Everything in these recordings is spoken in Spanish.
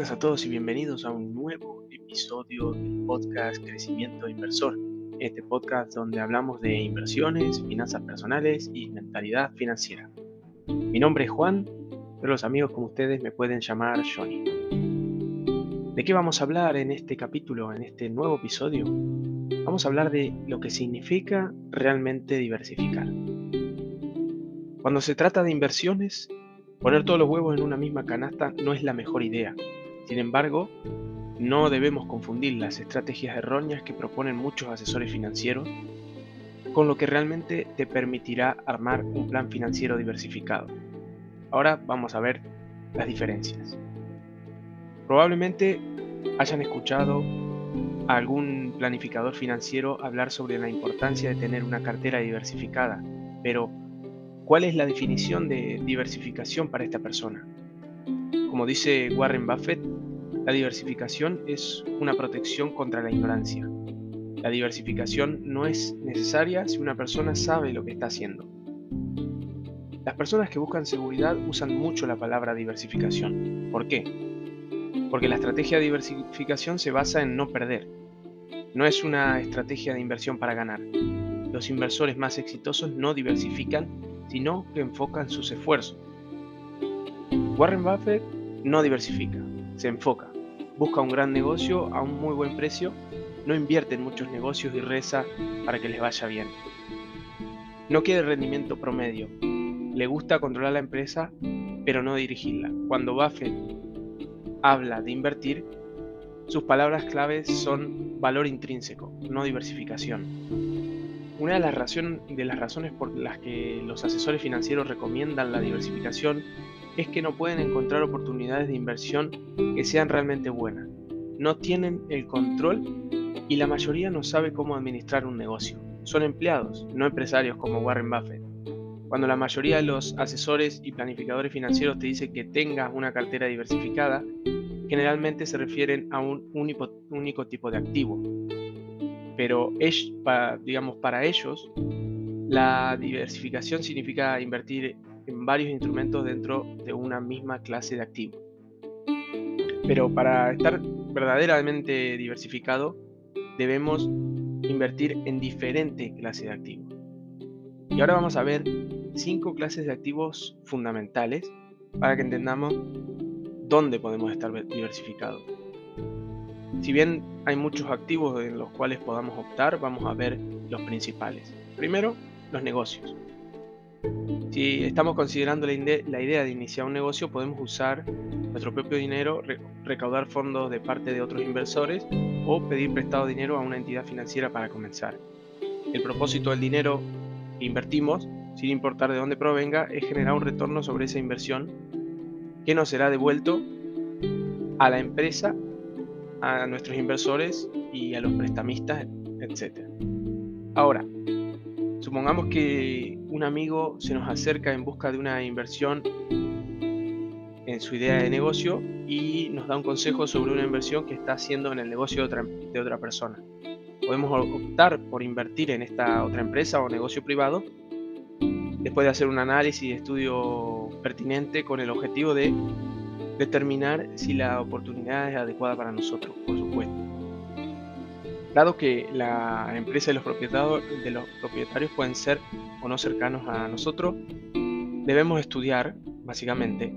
buenas a todos y bienvenidos a un nuevo episodio del podcast Crecimiento Inversor. Este podcast donde hablamos de inversiones, finanzas personales y mentalidad financiera. Mi nombre es Juan, pero los amigos como ustedes me pueden llamar Johnny. ¿De qué vamos a hablar en este capítulo, en este nuevo episodio? Vamos a hablar de lo que significa realmente diversificar. Cuando se trata de inversiones, Poner todos los huevos en una misma canasta no es la mejor idea. Sin embargo, no debemos confundir las estrategias erróneas que proponen muchos asesores financieros con lo que realmente te permitirá armar un plan financiero diversificado. Ahora vamos a ver las diferencias. Probablemente hayan escuchado a algún planificador financiero hablar sobre la importancia de tener una cartera diversificada, pero ¿Cuál es la definición de diversificación para esta persona? Como dice Warren Buffett, la diversificación es una protección contra la ignorancia. La diversificación no es necesaria si una persona sabe lo que está haciendo. Las personas que buscan seguridad usan mucho la palabra diversificación. ¿Por qué? Porque la estrategia de diversificación se basa en no perder. No es una estrategia de inversión para ganar. Los inversores más exitosos no diversifican sino que enfocan sus esfuerzos. Warren Buffett no diversifica, se enfoca, busca un gran negocio a un muy buen precio, no invierte en muchos negocios y reza para que les vaya bien. No quiere rendimiento promedio, le gusta controlar la empresa, pero no dirigirla. Cuando Buffett habla de invertir, sus palabras claves son valor intrínseco, no diversificación. Una de las, razones por las que los asesores financieros recomiendan la diversificación es que no pueden encontrar oportunidades de inversión que sean realmente buenas. No tienen el control y la mayoría no sabe cómo administrar un negocio. Son empleados, no empresarios como Warren Buffett. Cuando la mayoría de los asesores y planificadores financieros te dicen que tengas una cartera diversificada, generalmente se refieren a un único tipo de activo, pero es, para, digamos, para ellos la diversificación significa invertir varios instrumentos dentro de una misma clase de activo. Pero para estar verdaderamente diversificado debemos invertir en diferentes clases de activos. Y ahora vamos a ver cinco clases de activos fundamentales para que entendamos dónde podemos estar diversificados. Si bien hay muchos activos en los cuales podamos optar, vamos a ver los principales. Primero, los negocios. Si estamos considerando la, idea de iniciar un negocio, podemos usar nuestro propio dinero, recaudar fondos de parte de otros inversores o pedir prestado dinero a una entidad financiera para comenzar. El propósito del dinero que invertimos, sin importar de dónde provenga, es generar un retorno sobre esa inversión que nos será devuelto a la empresa a nuestros inversores y a los prestamistas, etc. Ahora, supongamos que un amigo se nos acerca en busca de una inversión en su idea de negocio y nos da un consejo sobre una inversión que está haciendo en el negocio de otra, persona. Podemos optar por invertir en esta otra empresa o negocio privado después de hacer un análisis y estudio pertinente con el objetivo de determinar si la oportunidad es adecuada para nosotros, por supuesto. Dado que la empresa y los propietarios, de los propietarios pueden ser o no cercanos a nosotros, debemos estudiar, básicamente,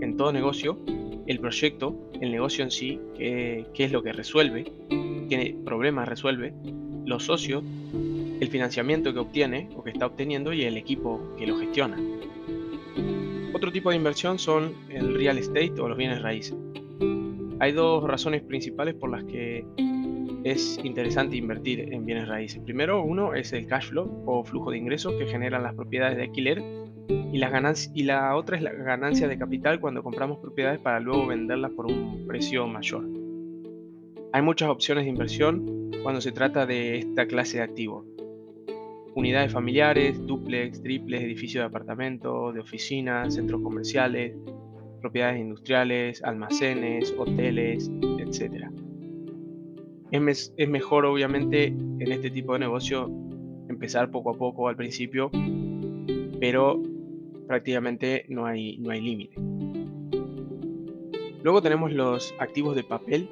en todo negocio, el proyecto, el negocio en sí, qué, qué es lo que resuelve, qué problemas resuelve, los socios, el financiamiento que obtiene o que está obteniendo y el equipo que lo gestiona. Otro tipo de inversión son el real estate o los bienes raíces. Hay dos razones principales por las que es interesante invertir en bienes raíces. Primero, uno es el cash flow o flujo de ingresos que generan las propiedades de alquiler y, las y la otra es la ganancia de capital cuando compramos propiedades para luego venderlas por un precio mayor. Hay muchas opciones de inversión cuando se trata de esta clase de activos unidades familiares, duplex, triples, edificios de apartamentos, de oficinas, centros comerciales, propiedades industriales, almacenes, hoteles, etc. Es, mejor obviamente en este tipo de negocio empezar poco a poco al principio, pero prácticamente no hay, no hay límite. Luego tenemos los activos de papel.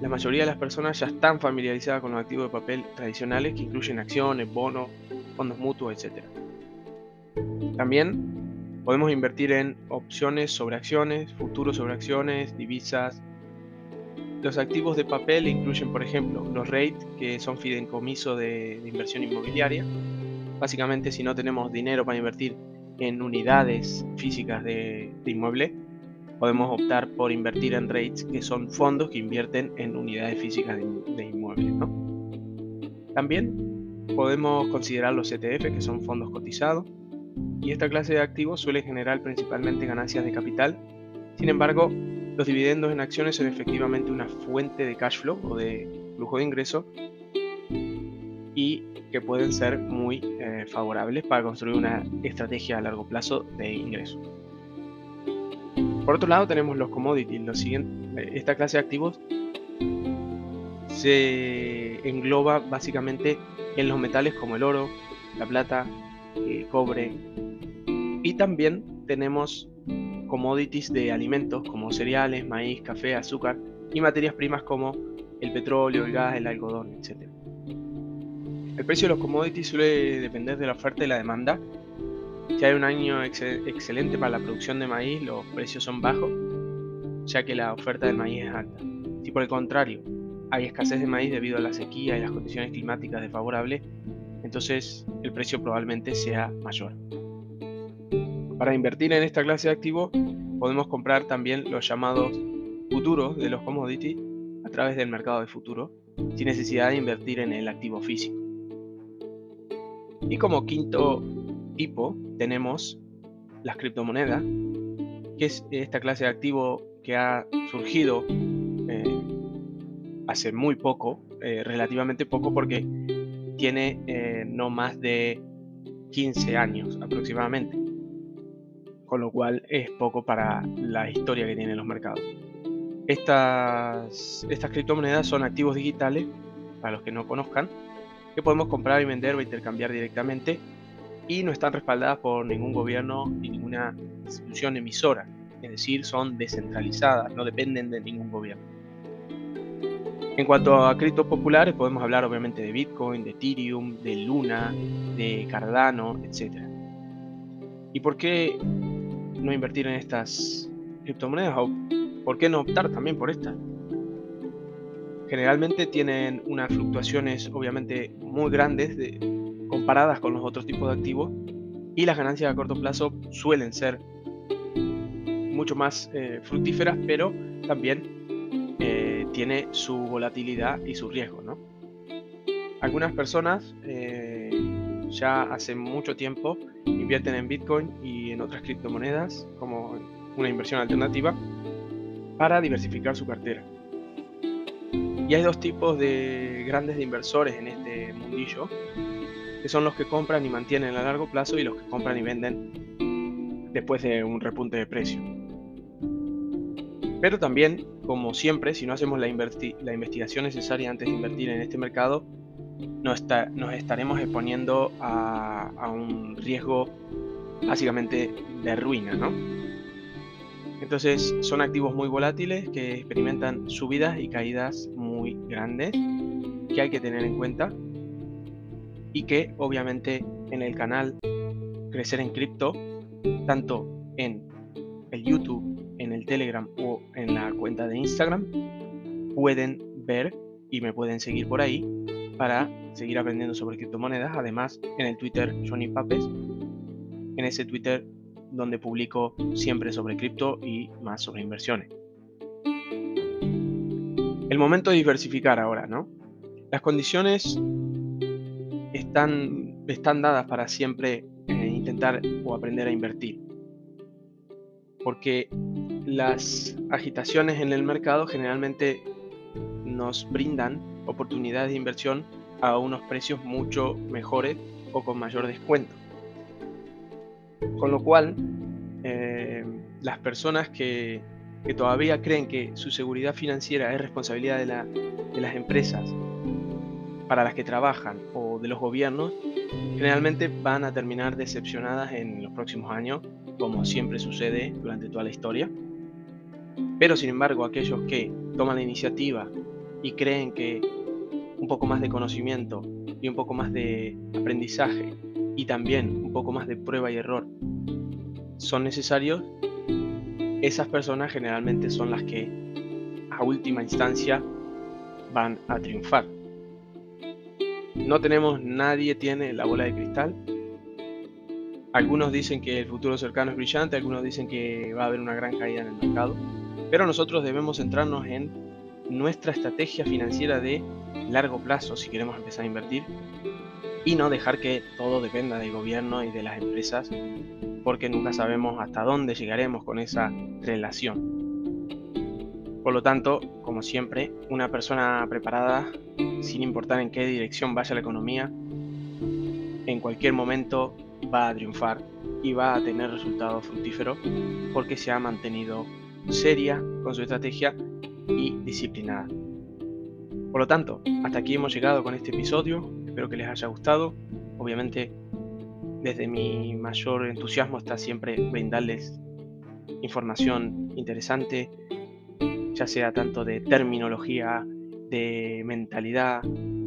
La mayoría de las personas ya están familiarizadas con los activos de papel tradicionales que incluyen acciones, bonos, fondos mutuos, etc. También podemos invertir en opciones sobre acciones, futuros sobre acciones, divisas. Los activos de papel incluyen, por ejemplo, los REIT, que son fideicomiso de, inversión inmobiliaria. Básicamente, si no tenemos dinero para invertir en unidades físicas de, inmueble, podemos optar por invertir en REITs, que son fondos que invierten en unidades físicas de, de inmuebles. También podemos considerar los ETF, que son fondos cotizados, y esta clase de activos suele generar principalmente ganancias de capital. Sin embargo, los dividendos en acciones son efectivamente una fuente de cash flow o de flujo de ingreso y que pueden ser muy eh, favorables para construir una estrategia a largo plazo de ingresos. Por otro lado tenemos los commodities. Lo siguiente, eh, esta clase de activos se engloba básicamente en los metales como el oro, la plata, el cobre y también tenemos commodities de alimentos como cereales, maíz, café, azúcar y materias primas como el petróleo, el gas, el algodón, etc. El precio de los commodities suele depender de la oferta y la demanda. Si hay un año excelente para la producción de maíz, los precios son bajos, ya que la oferta del maíz es alta. Si por el contrario hay escasez de maíz debido a la sequía y las condiciones climáticas desfavorables, entonces el precio probablemente sea mayor. Para invertir en esta clase de activos podemos comprar también los llamados futuros de los commodities a través del mercado de futuros, sin necesidad de invertir en el activo físico. Y como quinto tipo tenemos las criptomonedas, que es esta clase de activo que ha surgido eh, hace muy poco, eh, relativamente poco, porque tiene eh, no más de 15 años aproximadamente, con lo cual es poco para la historia que tienen los mercados. Estas, estas criptomonedas son activos digitales, para los que no conozcan, que podemos comprar y vender o intercambiar directamente y no están respaldadas por ningún gobierno ni ninguna institución emisora, es decir, son descentralizadas, no dependen de ningún gobierno. En cuanto a criptos populares, podemos hablar obviamente de Bitcoin, de Ethereum, de Luna, de Cardano, etc. ¿Y por qué no invertir en estas criptomonedas? ¿O por qué no optar también por estas? generalmente tienen unas fluctuaciones obviamente muy grandes comparadas con los otros tipos de activos y las ganancias a corto plazo suelen ser mucho más eh, fructíferas, pero también eh, tiene su volatilidad y su riesgo. Algunas personas eh, ya hace mucho tiempo invierten en Bitcoin y otras criptomonedas como una inversión alternativa para diversificar su cartera. Y hay dos tipos de grandes inversores en este mundillo, que son los que compran y mantienen a largo plazo y los que compran y venden después de un repunte de precio. Pero también, como siempre, si no hacemos la, investigación necesaria antes de invertir en este mercado, nos, estaremos exponiendo a, a, un riesgo básicamente de ruina, ¿no? Entonces son activos muy volátiles que experimentan subidas y caídas muy grandes que hay que tener en cuenta y que obviamente en el canal Crecer en Cripto, tanto en el YouTube, en el Telegram o en la cuenta de Instagram, pueden ver y me pueden seguir por ahí para seguir aprendiendo sobre criptomonedas. Además, en el Twitter Johnny Papes, en ese Twitter donde publico siempre sobre cripto y más sobre inversiones. El momento de diversificar ahora, ¿no? Las condiciones están, están dadas para siempre eh, intentar o aprender a invertir. Porque las agitaciones en el mercado generalmente nos brindan oportunidades de inversión a unos precios mucho mejores o con mayor descuento. Con lo cual, eh, las personas que, todavía creen que su seguridad financiera es responsabilidad de, de las empresas para las que trabajan o de los gobiernos, generalmente van a terminar decepcionadas en los próximos años, como siempre sucede durante toda la historia. Pero sin embargo, aquellos que toman la iniciativa y creen que un poco más de conocimiento y un poco más de aprendizaje y también un poco más de prueba y error son necesarios, esas personas generalmente son las que a última instancia van a triunfar. No tenemos, nadie tiene la bola de cristal. Algunos dicen que el futuro cercano es brillante, algunos dicen que va a haber una gran caída en el mercado, pero nosotros debemos centrarnos en nuestra estrategia financiera de largo plazo si queremos empezar a invertir y no dejar que todo dependa del gobierno y de las empresas porque nunca sabemos hasta dónde llegaremos con esa relación. Por lo tanto, como siempre, una persona preparada, sin importar en qué dirección vaya la economía, en cualquier momento va a triunfar y va a tener resultados fructíferos porque se ha mantenido seria con su estrategia y disciplinada. Por lo tanto, hasta aquí hemos llegado con este episodio. Espero que les haya gustado. Obviamente, desde mi mayor entusiasmo está siempre brindarles información interesante, ya sea tanto de terminología, de mentalidad,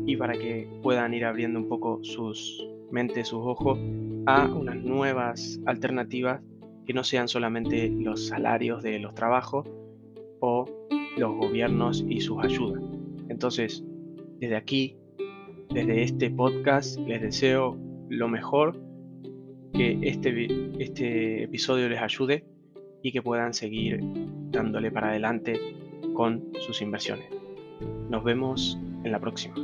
y para que puedan ir abriendo un poco sus mentes, sus ojos a unas nuevas alternativas que no sean solamente los salarios de los trabajos o los gobiernos y sus ayudas. Entonces, desde aquí, desde este podcast, les deseo lo mejor, que este, este episodio les ayude y que puedan seguir dándole para adelante con sus inversiones. Nos vemos en la próxima.